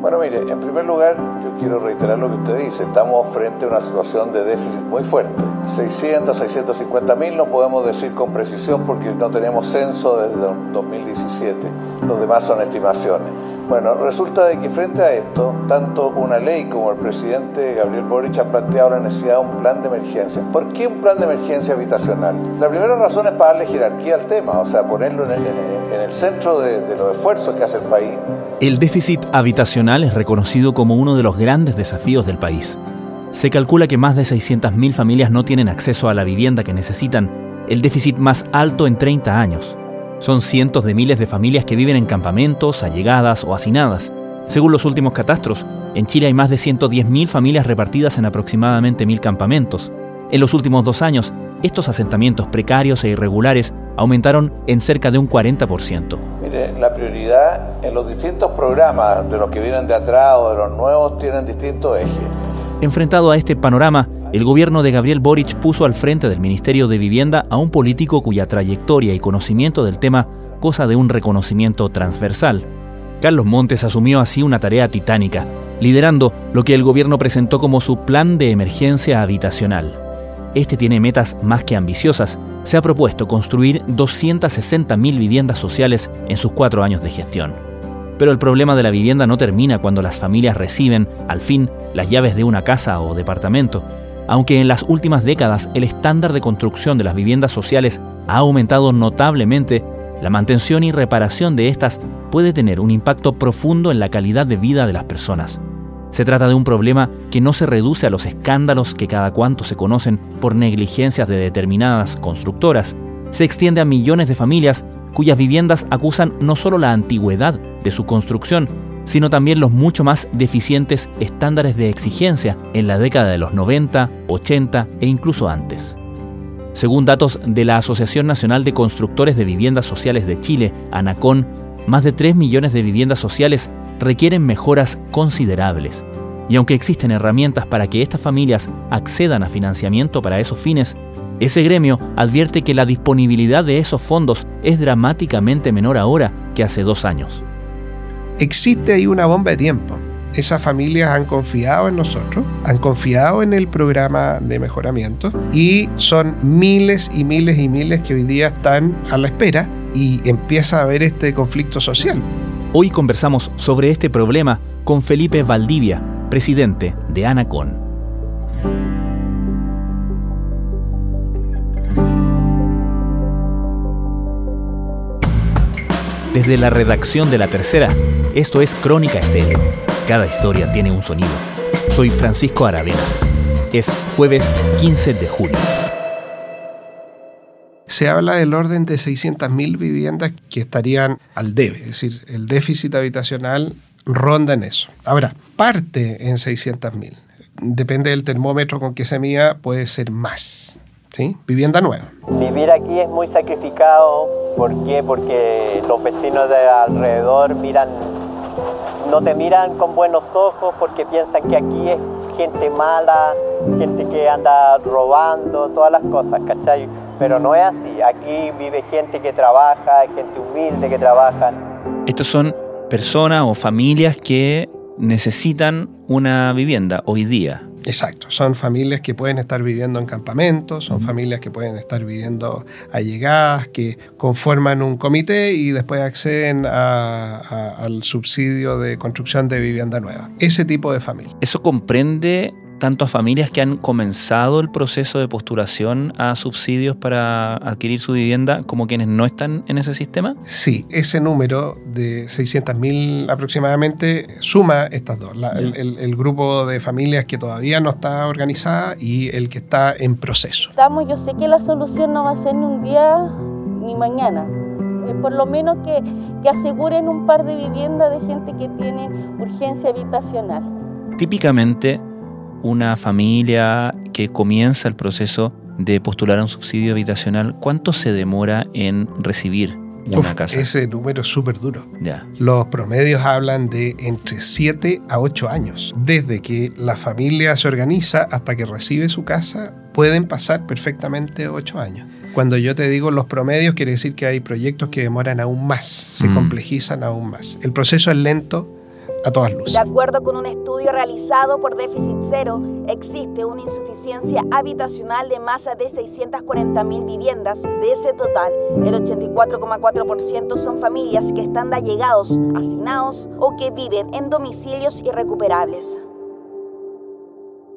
Bueno, mire, en primer lugar, yo quiero reiterar lo que usted dice. Estamos frente a una situación de déficit muy fuerte. 600, 650 mil no podemos decir con precisión porque no tenemos censo desde 2017. Los demás son estimaciones. Bueno, resulta de que frente a esto, tanto una ley como el presidente Gabriel Boric han planteado la necesidad de un plan de emergencia. ¿Por qué un plan de emergencia habitacional? La primera razón es para darle jerarquía al tema, o sea, ponerlo en el, centro de, de los esfuerzos que hace el país. El déficit habitacional es reconocido como uno de los grandes desafíos del país. Se calcula que más de 600.000 familias no tienen acceso a la vivienda que necesitan, el déficit más alto en 30 años. Son cientos de miles de familias que viven en campamentos, allegadas o hacinadas. Según los últimos catastros, en Chile hay más de 110.000 familias repartidas en aproximadamente 1.000 campamentos. En los últimos dos años, estos asentamientos precarios e irregulares aumentaron en cerca de un 40%. Mire, la prioridad en los distintos programas de los que vienen de atrás o de los nuevos tienen distintos ejes. Enfrentado a este panorama, el gobierno de Gabriel Boric puso al frente del Ministerio de Vivienda a un político cuya trayectoria y conocimiento del tema cosa de un reconocimiento transversal. Carlos Montes asumió así una tarea titánica, liderando lo que el gobierno presentó como su plan de emergencia habitacional. Este tiene metas más que ambiciosas. Se ha propuesto construir 260.000 viviendas sociales en sus cuatro años de gestión. Pero el problema de la vivienda no termina cuando las familias reciben, al fin, las llaves de una casa o departamento. Aunque en las últimas décadas el estándar de construcción de las viviendas sociales ha aumentado notablemente, la mantención y reparación de estas puede tener un impacto profundo en la calidad de vida de las personas. Se trata de un problema que no se reduce a los escándalos que cada cuanto se conocen por negligencias de determinadas constructoras. Se extiende a millones de familias cuyas viviendas acusan no solo la antigüedad de su construcción, sino también los mucho más deficientes estándares de exigencia en la década de los 90, 80 e incluso antes. Según datos de la Asociación Nacional de Constructores de Viviendas Sociales de Chile, ANACON, más de 3 millones de viviendas sociales requieren mejoras considerables. Y aunque existen herramientas para que estas familias accedan a financiamiento para esos fines, ese gremio advierte que la disponibilidad de esos fondos es dramáticamente menor ahora que hace dos años existe ahí una bomba de tiempo. Esas familias han confiado en nosotros, han confiado en el programa de mejoramiento y son miles y miles y miles que hoy día están a la espera y empieza a haber este conflicto social. Hoy conversamos sobre este problema con Felipe Valdivia, presidente de Anacon. Desde la redacción de La Tercera, esto es Crónica Estéreo. Cada historia tiene un sonido. Soy Francisco Aravena. Es jueves 15 de julio. Se habla del orden de 600.000 viviendas que estarían al debe, es decir, el déficit habitacional ronda en eso. Ahora, parte en 600.000. Depende del termómetro con que se mida, puede ser más. ¿sí? Vivienda nueva. Vivir aquí es muy sacrificado. ¿Por qué? Porque los vecinos de alrededor miran no te miran con buenos ojos porque piensan que aquí es gente mala, gente que anda robando, todas las cosas, ¿cachai? Pero no es así, aquí vive gente que trabaja, gente humilde que trabaja. Estos son personas o familias que necesitan una vivienda hoy día. Exacto, son familias que pueden estar viviendo en campamentos, son familias que pueden estar viviendo allegadas, que conforman un comité y después acceden al subsidio de construcción de vivienda nueva. Ese tipo de familia. ¿Eso comprende tanto a familias que han comenzado el proceso de postulación a subsidios para adquirir su vivienda como quienes no están en ese sistema? Sí, ese número de 600.000 aproximadamente suma estas dos, el, grupo de familias que todavía no está organizada y el que está en proceso. Estamos, yo sé que la solución no va a ser ni un día ni mañana, eh, por lo menos que, que aseguren un par de viviendas de gente que tiene urgencia habitacional. Típicamente, una familia que comienza el proceso de postular un subsidio habitacional, ¿cuánto se demora en recibir una casa? Ese número es súper duro. Ya. Los promedios hablan de entre 7 a 8 años. Desde que la familia se organiza hasta que recibe su casa, pueden pasar perfectamente 8 años. Cuando yo te digo los promedios, quiere decir que hay proyectos que demoran aún más, se mm. complejizan aún más. El proceso es lento, a todas luces. De acuerdo con un estudio realizado por Déficit Cero, existe una insuficiencia habitacional de más de 640.000 viviendas. De ese total, el 84,4% son familias que están de allegados, hacinados o que viven en domicilios irrecuperables.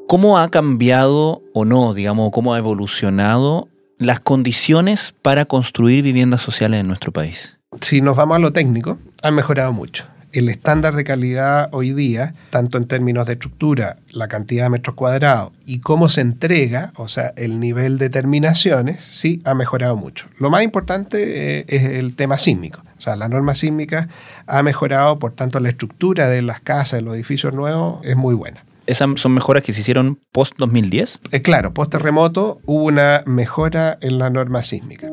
¿Cómo ha cambiado o no, digamos, cómo ha evolucionado las condiciones para construir viviendas sociales en nuestro país? Si nos vamos a lo técnico, han mejorado mucho. El estándar de calidad hoy día, tanto en términos de estructura, la cantidad de metros cuadrados y cómo se entrega, o sea, el nivel de terminaciones, sí ha mejorado mucho. Lo más importante eh, es el tema sísmico. O sea, la norma sísmica ha mejorado, por tanto, la estructura de las casas, de los edificios nuevos es muy buena. ¿Esas son mejoras que se hicieron post 2010? Eh, claro, post terremoto hubo una mejora en la norma sísmica.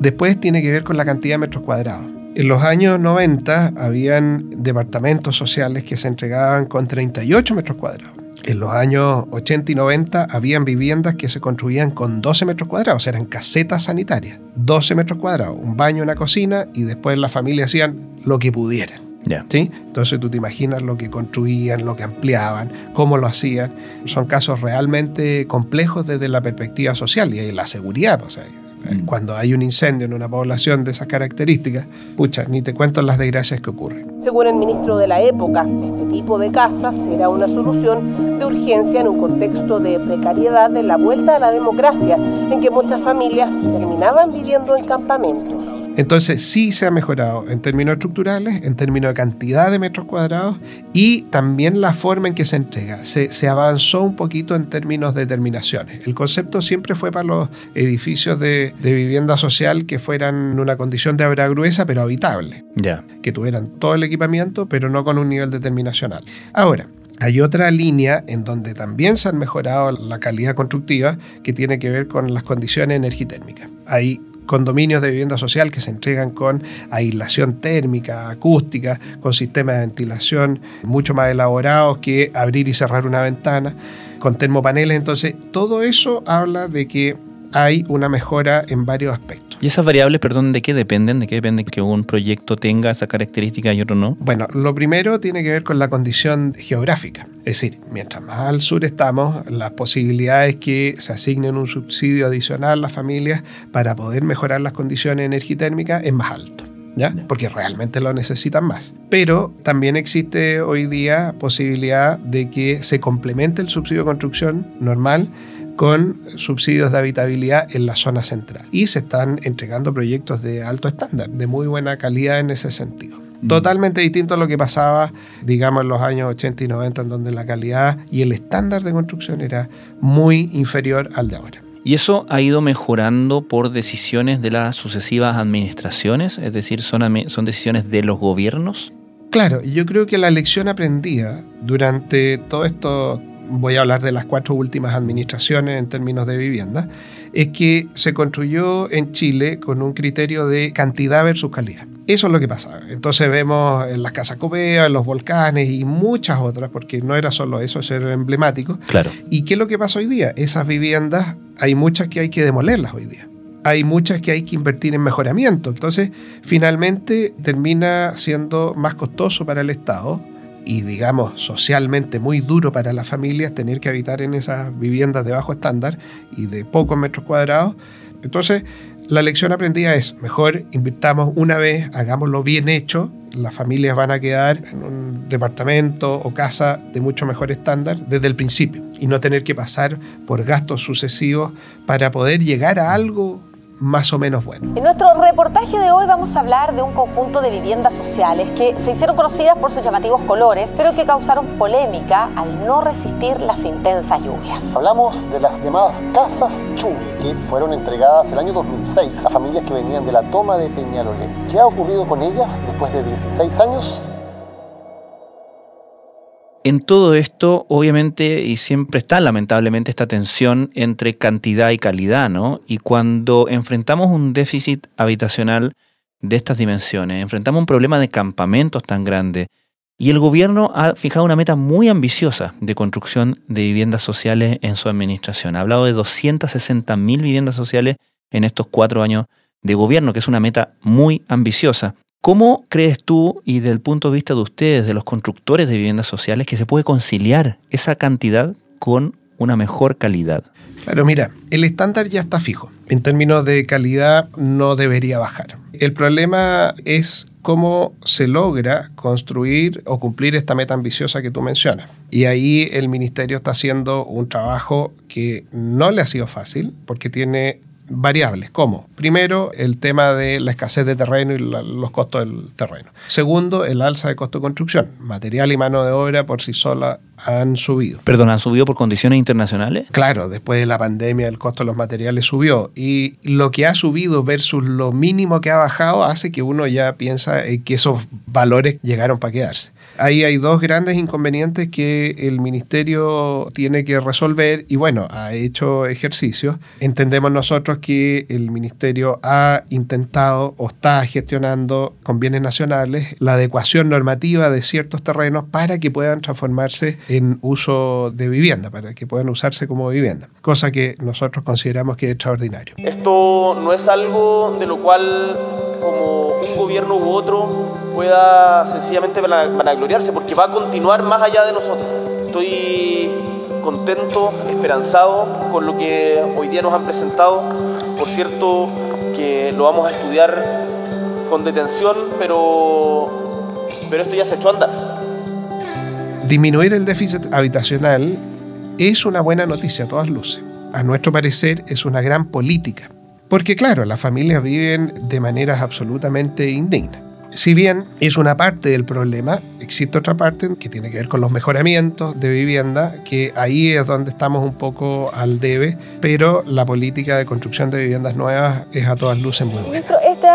Después tiene que ver con la cantidad de metros cuadrados. En los años 90 habían departamentos sociales que se entregaban con 38 metros cuadrados. En los años 80 y 90 habían viviendas que se construían con 12 metros cuadrados, eran casetas sanitarias. 12 metros cuadrados, un baño, una cocina y después la familia hacían lo que pudieran. ¿Sí? Entonces tú te imaginas lo que construían, lo que ampliaban, cómo lo hacían. Son casos realmente complejos desde la perspectiva social y la seguridad. O sea, mm. Cuando hay un incendio en una población de esas características, pucha, ni te cuento las desgracias que ocurren. Según el ministro de la época, este tipo de casas será una solución de urgencia en un contexto de precariedad de la vuelta a la democracia, en que muchas familias terminaban viviendo en campamentos. Entonces sí se ha mejorado en términos estructurales, en términos de cantidad de metros cuadrados y también la forma en que se entrega. Se, avanzó un poquito en términos de terminaciones. El concepto siempre fue para los edificios de, vivienda social que fueran en una condición de obra gruesa pero habitable. Ya. Que tuvieran todo el equipamiento pero no con un nivel de terminacional. Ahora, hay otra línea en donde también se ha mejorado la calidad constructiva que tiene que ver con las condiciones energitérmicas. Hay condominios de vivienda social que se entregan con aislación térmica, acústica, con sistemas de ventilación mucho más elaborados que abrir y cerrar una ventana, con termopaneles. Entonces, todo eso habla de que hay una mejora en varios aspectos. ¿Y esas variables, perdón, de qué dependen? ¿De qué depende que un proyecto tenga esa característica y otro no? Bueno, lo primero tiene que ver con la condición geográfica. Es decir, mientras más al sur estamos, las posibilidades que se asignen un subsidio adicional a las familias para poder mejorar las condiciones energitérmicas es más alto. ¿Ya? Porque realmente lo necesitan más. Pero también existe hoy día posibilidad de que se complemente el subsidio de construcción normal con subsidios de habitabilidad en la zona central. Y se están entregando proyectos de alto estándar, de muy buena calidad en ese sentido. Mm. Totalmente distinto a lo que pasaba, digamos, en los años 80 y 90, en donde la calidad y el estándar de construcción era muy inferior al de ahora. ¿Y eso ha ido mejorando por decisiones de las sucesivas administraciones? Es decir, ¿son, son decisiones de los gobiernos? Claro, yo creo que la lección aprendida durante todo esto voy a hablar de las cuatro últimas administraciones en términos de vivienda, es que se construyó en Chile con un criterio de cantidad versus calidad. Eso es lo que pasaba. Entonces vemos en las casas Copea, en los volcanes y muchas otras, porque no era solo eso, eso era emblemático. Claro. ¿Y qué es lo que pasa hoy día? Esas viviendas, hay muchas que hay que demolerlas hoy día hay muchas que hay que invertir en mejoramiento. Entonces, finalmente termina siendo más costoso para el Estado y digamos socialmente muy duro para las familias tener que habitar en esas viviendas de bajo estándar y de pocos metros cuadrados. Entonces, la lección aprendida es, mejor invirtamos una vez, hagámoslo bien hecho, las familias van a quedar en un departamento o casa de mucho mejor estándar desde el principio y no tener que pasar por gastos sucesivos para poder llegar a algo más o menos bueno. En nuestro reportaje de hoy vamos a hablar de un conjunto de viviendas sociales que se hicieron conocidas por sus llamativos colores, pero que causaron polémica al no resistir las intensas lluvias. Hablamos de las llamadas casas Chun, que fueron entregadas el año 2006 a familias que venían de la toma de Peñalolén. ¿Qué ha ocurrido con ellas después de 16 años? En todo esto, obviamente, y siempre está lamentablemente esta tensión entre cantidad y calidad, ¿no? Y cuando enfrentamos un déficit habitacional de estas dimensiones, enfrentamos un problema de campamentos tan grande, y el gobierno ha fijado una meta muy ambiciosa de construcción de viviendas sociales en su administración. Ha hablado de 260.000 viviendas sociales en estos cuatro años de gobierno, que es una meta muy ambiciosa. ¿Cómo crees tú y del punto de vista de ustedes, de los constructores de viviendas sociales, que se puede conciliar esa cantidad con una mejor calidad? Claro, mira, el estándar ya está fijo. En términos de calidad no debería bajar. El problema es cómo se logra construir o cumplir esta meta ambiciosa que tú mencionas. Y ahí el ministerio está haciendo un trabajo que no le ha sido fácil porque tiene variables. ¿Cómo? Primero, el tema de la escasez de terreno y los costos del terreno. Segundo, el alza de costo de construcción. Material y mano de obra por sí sola han subido. Perdón, ¿han subido por condiciones internacionales? Claro, después de la pandemia el costo de los materiales subió y lo que ha subido versus lo mínimo que ha bajado hace que uno ya piensa que esos valores llegaron para quedarse. Ahí hay dos grandes inconvenientes que el ministerio tiene que resolver y bueno, ha hecho ejercicios. Entendemos nosotros que el ministerio ha intentado o está gestionando con bienes nacionales la adecuación normativa de ciertos terrenos para que puedan transformarse en uso de vivienda, para que puedan usarse como vivienda, cosa que nosotros consideramos que es extraordinario. Esto no es algo de lo cual como un gobierno u otro pueda sencillamente vanagloriarse, porque va a continuar más allá de nosotros. Estoy contento, esperanzado con lo que hoy día nos han presentado. Por cierto, que lo vamos a estudiar con detención, pero, pero esto ya se echó a andar. Disminuir el déficit habitacional es una buena noticia a todas luces. A nuestro parecer es una gran política. Porque claro, las familias viven de maneras absolutamente indignas. Si bien es una parte del problema, existe otra parte que tiene que ver con los mejoramientos de vivienda, que ahí es donde estamos un poco al debe, pero la política de construcción de viviendas nuevas es a todas luces muy buena.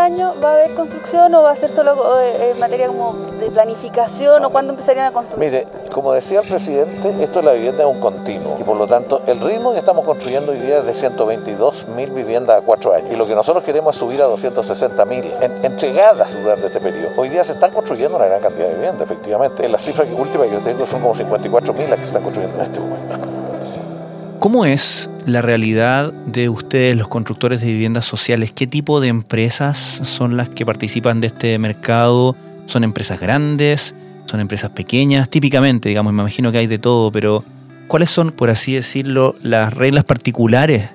¿Este año va a haber construcción o va a ser solo eh, en materia como de planificación o cuándo empezarían a construir? Mire, como decía el presidente, esto de la vivienda es un continuo y por lo tanto el ritmo que estamos construyendo hoy día es de 122 mil viviendas a cuatro años y lo que nosotros queremos es subir a 260 mil entregadas durante este periodo. Hoy día se están construyendo una gran cantidad de viviendas, efectivamente. La cifra última que yo tengo son como 54 mil las que se están construyendo en este momento. ¿Cómo es la realidad de ustedes, los constructores de viviendas sociales? ¿Qué tipo de empresas son las que participan de este mercado? ¿Son empresas grandes? ¿Son empresas pequeñas? Típicamente, digamos, me imagino que hay de todo, pero ¿cuáles son, por así decirlo, las reglas particulares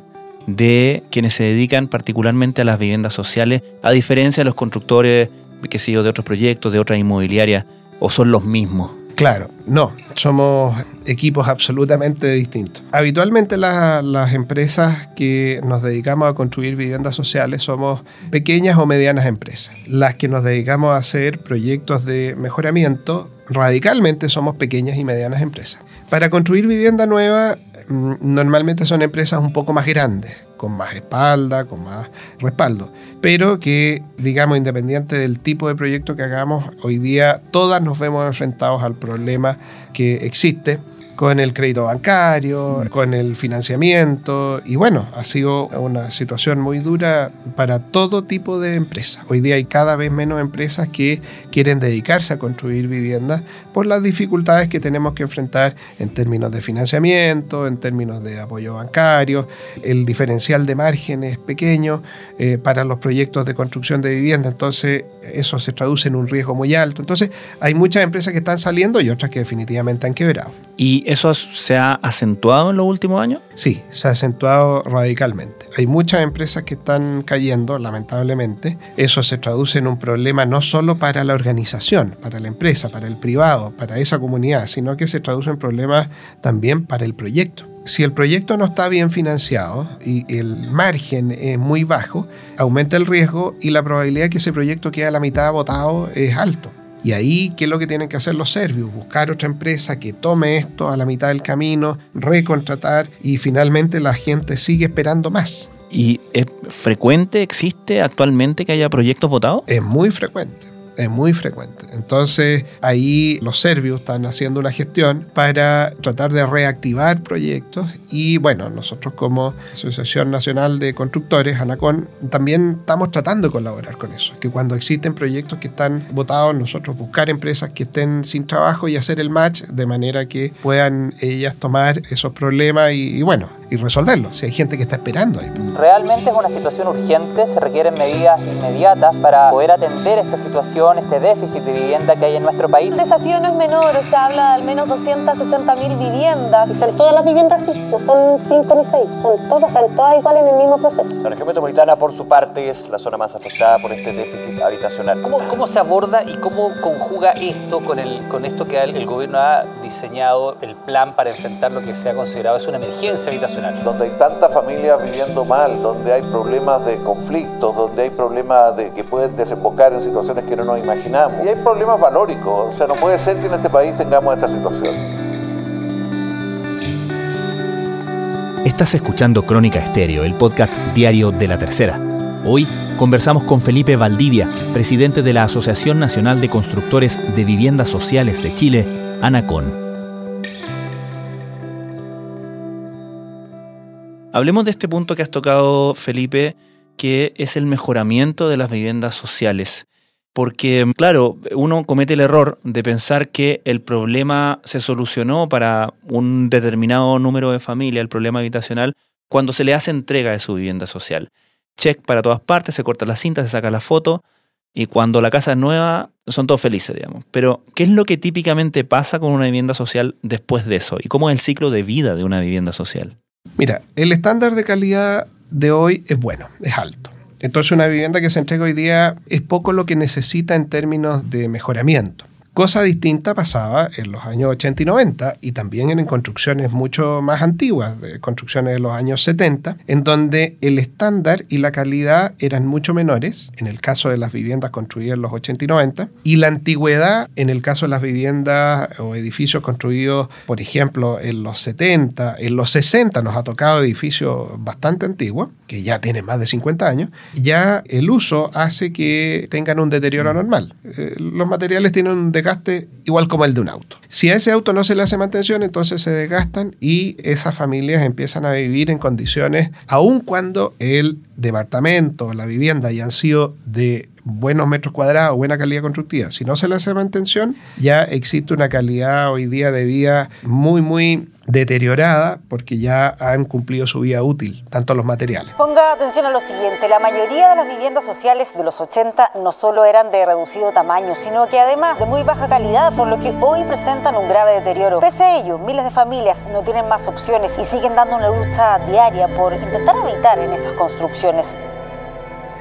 de quienes se dedican particularmente a las viviendas sociales, a diferencia de los constructores qué sé yo, de otros proyectos, de otras inmobiliarias, o son los mismos? Claro, no, somos equipos absolutamente distintos. Habitualmente las empresas que nos dedicamos a construir viviendas sociales somos pequeñas o medianas empresas. Las que nos dedicamos a hacer proyectos de mejoramiento, radicalmente somos pequeñas y medianas empresas. Para construir vivienda nueva normalmente son empresas un poco más grandes, con más espalda, con más respaldo, pero que, digamos, independiente del tipo de proyecto que hagamos, hoy día todas nos vemos enfrentados al problema que existe con el crédito bancario, con el financiamiento y bueno, ha sido una situación muy dura para todo tipo de empresas. Hoy día hay cada vez menos empresas que quieren dedicarse a construir viviendas por las dificultades que tenemos que enfrentar en términos de financiamiento, en términos de apoyo bancario, el diferencial de márgenes pequeño eh, para los proyectos de construcción de vivienda. Entonces, eso se traduce en un riesgo muy alto. Entonces, hay muchas empresas que están saliendo y otras que definitivamente han quebrado. ¿Y eso se ha acentuado en los últimos años? Sí, se ha acentuado radicalmente. Hay muchas empresas que están cayendo, lamentablemente. Eso se traduce en un problema no solo para la organización, para la empresa, para el privado, para esa comunidad, sino que se traduce en problemas también para el proyecto. Si el proyecto no está bien financiado y el margen es muy bajo, aumenta el riesgo y la probabilidad de que ese proyecto quede a la mitad votado es alto. Y ahí, ¿qué es lo que tienen que hacer los serbios? Buscar otra empresa que tome esto a la mitad del camino, recontratar y finalmente la gente sigue esperando más. ¿Y es frecuente, existe actualmente que haya proyectos votados? Es muy frecuente es muy frecuente. Entonces ahí los serbios están haciendo una gestión para tratar de reactivar proyectos y bueno, nosotros como Asociación Nacional de Constructores, ANACON, también estamos tratando de colaborar con eso, que cuando existen proyectos que están votados, nosotros buscar empresas que estén sin trabajo y hacer el match de manera que puedan ellas tomar esos problemas y, y bueno, y resolverlo. Si hay gente que está esperando ahí. Realmente es una situación urgente, se requieren medidas inmediatas para poder atender esta situación, este déficit de vivienda que hay en nuestro país. El desafío no es menor, se habla de al menos 260 mil viviendas. Están todas las viviendas sí, no son cinco ni seis, son todas, están todas igual en el mismo proceso. La región metropolitana, por su parte, es la zona más afectada por este déficit habitacional. ¿Cómo, cómo se aborda y cómo conjuga esto con, el, con esto que el, el gobierno ha diseñado, el plan para enfrentar lo que se ha considerado es una emergencia habitacional? Donde hay tantas familias viviendo mal, donde hay problemas de conflictos, donde hay problemas de, que pueden desembocar en situaciones que no nos imaginamos. Y hay problemas valóricos, o sea, no puede ser que en este país tengamos esta situación. Estás escuchando Crónica Estéreo, el podcast diario de la tercera. Hoy conversamos con Felipe Valdivia, presidente de la Asociación Nacional de Constructores de Viviendas Sociales de Chile, ANACON. Hablemos de este punto que has tocado, Felipe, que es el mejoramiento de las viviendas sociales. Porque, claro, uno comete el error de pensar que el problema se solucionó para un determinado número de familias, el problema habitacional, cuando se le hace entrega de su vivienda social. Check para todas partes, se corta la cinta, se saca la foto, y cuando la casa es nueva, son todos felices, digamos. Pero, ¿qué es lo que típicamente pasa con una vivienda social después de eso? ¿Y cómo es el ciclo de vida de una vivienda social? Mira, el estándar de calidad de hoy es bueno, es alto. Entonces una vivienda que se entrega hoy día es poco lo que necesita en términos de mejoramiento. Cosa distinta pasaba en los años 80 y 90 y también en construcciones mucho más antiguas, construcciones de los años 70, en donde el estándar y la calidad eran mucho menores, en el caso de las viviendas construidas en los 80 y 90, y la antigüedad, en el caso de las viviendas o edificios construidos, por ejemplo, en los 70, en los 60 nos ha tocado edificios bastante antiguos, que ya tienen más de 50 años, ya el uso hace que tengan un deterioro normal. Eh, los materiales tienen un igual como el de un auto. Si a ese auto no se le hace mantención, entonces se desgastan y esas familias empiezan a vivir en condiciones, aun cuando el departamento o la vivienda hayan sido de buenos metros cuadrados, buena calidad constructiva. Si no se le hace mantención, ya existe una calidad hoy día de vida muy, muy deteriorada porque ya han cumplido su vida útil, tanto los materiales. Ponga atención a lo siguiente, la mayoría de las viviendas sociales de los 80 no solo eran de reducido tamaño, sino que además de muy baja calidad, por lo que hoy presentan un grave deterioro. Pese a ello, miles de familias no tienen más opciones y siguen dando una lucha diaria por intentar habitar en esas construcciones.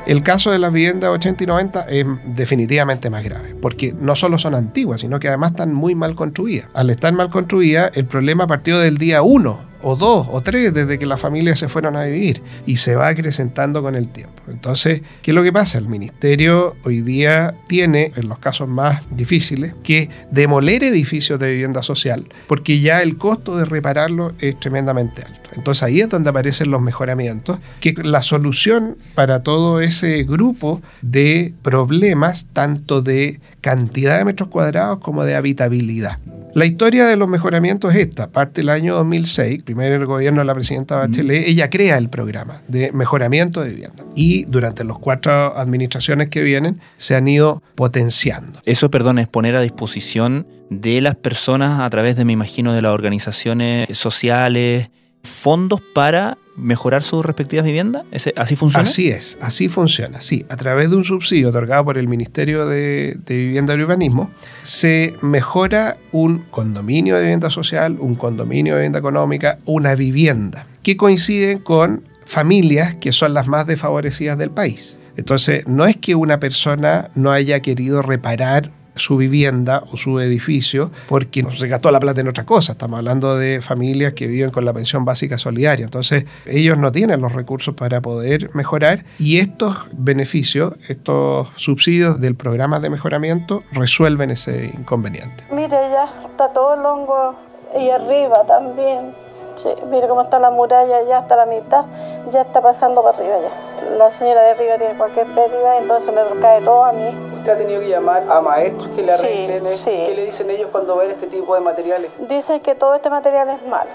El caso de las viviendas 80 y 90 es definitivamente más grave, porque no solo son antiguas, sino que además están muy mal construidas. Al estar mal construidas, el problema partió del día 1 o dos o tres desde que las familias se fueron a vivir y se va acrecentando con el tiempo. Entonces, ¿qué es lo que pasa? El ministerio hoy día tiene, en los casos más difíciles, que demoler edificios de vivienda social porque ya el costo de repararlo es tremendamente alto. Entonces ahí es donde aparecen los mejoramientos, que la solución para todo ese grupo de problemas, tanto de cantidad de metros cuadrados como de habitabilidad. La historia de los mejoramientos es esta. Parte del año 2006, primer gobierno de la presidenta Bachelet, ella crea el programa de mejoramiento de vivienda. Y durante las cuatro administraciones que vienen se han ido potenciando. Eso, perdón, es poner a disposición de las personas a través de, me imagino, de las organizaciones sociales, fondos para mejorar sus respectivas viviendas? ¿Así funciona? Así es, así funciona. Sí, a través de un subsidio otorgado por el Ministerio de, de, Vivienda y Urbanismo, se mejora un condominio de vivienda social, un condominio de vivienda económica, una vivienda, que coinciden con familias que son las más desfavorecidas del país. Entonces, no es que una persona no haya querido reparar su vivienda o su edificio porque se gastó la plata en otra cosa. Estamos hablando de familias que viven con la pensión básica solidaria. Entonces, ellos no tienen los recursos para poder mejorar y estos beneficios, estos subsidios del programa de mejoramiento resuelven ese inconveniente. Mire, ya está todo el hongo y arriba también. Sí, mire cómo está la muralla, ya hasta la mitad, ya está pasando para arriba ya. La señora de arriba tiene cualquier pérdida, entonces me cae todo a mí. ¿Usted ha tenido que llamar a maestros que le arreglen sí, esto? Sí. ¿Qué le dicen ellos cuando ven este tipo de materiales? Dicen que todo este material es malo.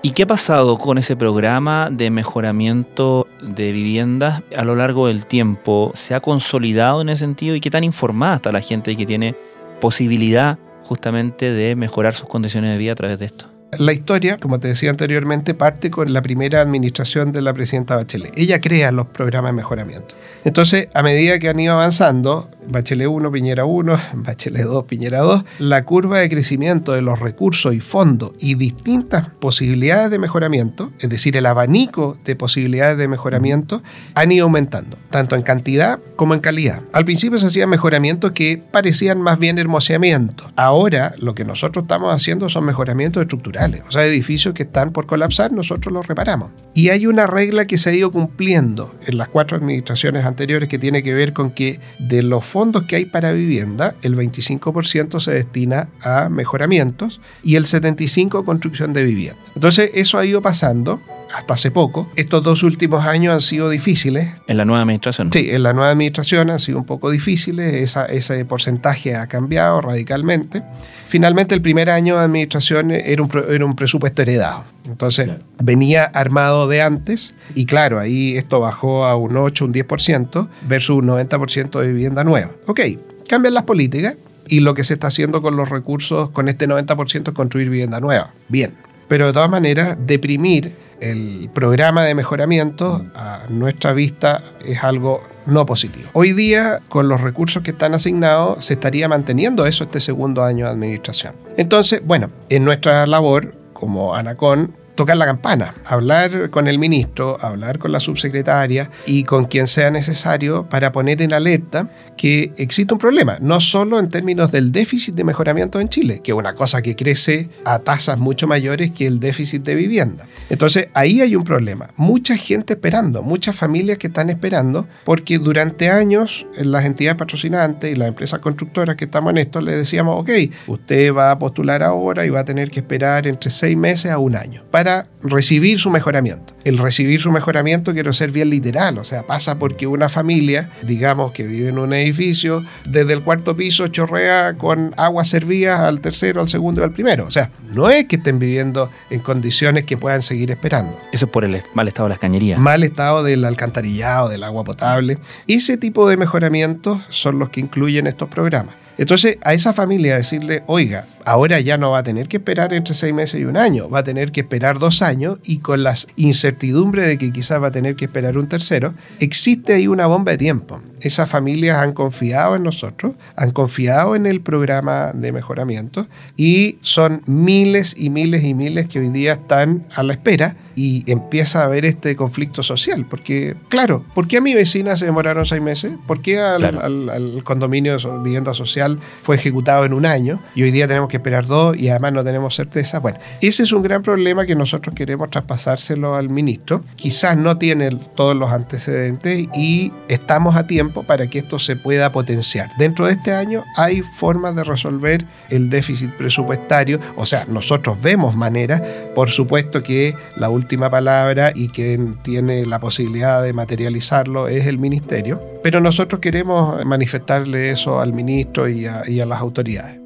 ¿Y qué ha pasado con ese programa de mejoramiento de viviendas a lo largo del tiempo? ¿Se ha consolidado en ese sentido? ¿Y qué tan informada está la gente que tiene posibilidad justamente de mejorar sus condiciones de vida a través de esto? La historia, como te decía anteriormente, parte con la primera administración de la presidenta Bachelet. Ella crea los programas de mejoramiento. Entonces, a medida que han ido avanzando, Bachelet 1, Piñera 1, Bachelet 2, Piñera 2, la curva de crecimiento de los recursos y fondos y distintas posibilidades de mejoramiento, es decir, el abanico de posibilidades de mejoramiento, han ido aumentando, tanto en cantidad como en calidad. Al principio se hacían mejoramientos que parecían más bien hermoseamientos. Ahora, lo que nosotros estamos haciendo son mejoramientos estructurales o sea, edificios que están por colapsar, nosotros los reparamos. Y hay una regla que se ha ido cumpliendo en las cuatro administraciones anteriores que tiene que ver con que de los fondos que hay para vivienda, el 25% se destina a mejoramientos y el 75% a construcción de vivienda. Entonces, eso ha ido pasando hasta hace poco. Estos dos últimos años han sido difíciles. ¿En la nueva administración? Sí, en la nueva administración han sido un poco difíciles. Esa, ese porcentaje ha cambiado radicalmente. Finalmente, el primer año de administración era un, era un presupuesto heredado. Entonces, venía armado de antes y claro, ahí esto bajó a un 8, un 10% versus un 90% de vivienda nueva. Ok, cambian las políticas y lo que se está haciendo con los recursos, con este 90% es construir vivienda nueva. Bien. Pero de todas maneras, deprimir el programa de mejoramiento a nuestra vista es algo no positivo. Hoy día, con los recursos que están asignados, se estaría manteniendo eso este segundo año de administración. Entonces, bueno, en nuestra labor como ANACON tocar la campana, hablar con el ministro, hablar con la subsecretaria y con quien sea necesario para poner en alerta que existe un problema, no solo en términos del déficit de mejoramiento en Chile, que es una cosa que crece a tasas mucho mayores que el déficit de vivienda. Entonces, ahí hay un problema. Mucha gente esperando, muchas familias que están esperando, porque durante años las entidades patrocinantes y las empresas constructoras que estamos en esto les decíamos, ok, usted va a postular ahora y va a tener que esperar entre seis meses a un año para recibir su mejoramiento. El recibir su mejoramiento quiero ser bien literal, o sea, pasa porque una familia, digamos que vive en un edificio, desde el cuarto piso chorrea con agua servida al tercero, al segundo y al primero. O sea, no es que estén viviendo en condiciones que puedan seguir esperando. Eso es por el mal estado de las cañerías. Mal estado del alcantarillado, del agua potable. Ese tipo de mejoramientos son los que incluyen estos programas. Entonces, a esa familia decirle, oiga, ahora ya no va a tener que esperar entre seis meses y un año, va a tener que esperar dos años y con las incertidumbres de que quizás va a tener que esperar un tercero, existe ahí una bomba de tiempo. Esas familias han confiado en nosotros, han confiado en el programa de mejoramiento y son miles y miles y miles que hoy día están a la espera y empieza a haber este conflicto social. Porque, claro, ¿por qué a mi vecina se demoraron seis meses? ¿Por qué al, al condominio de vivienda social fue ejecutado en un año y hoy día tenemos que esperar dos y además no tenemos certeza? Bueno, ese es un gran problema que nosotros queremos traspasárselo al ministro. Quizás no tiene todos los antecedentes y estamos a para que esto se pueda potenciar. Dentro de este año hay formas de resolver el déficit presupuestario, o sea, nosotros vemos maneras, por supuesto que la última palabra y quien tiene la posibilidad de materializarlo es el ministerio, pero nosotros queremos manifestarle eso al ministro y a las autoridades.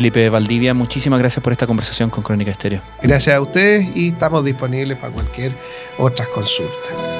Felipe Valdivia, muchísimas gracias por esta conversación con Crónica Estéreo. Gracias a ustedes y estamos disponibles para cualquier otra consulta.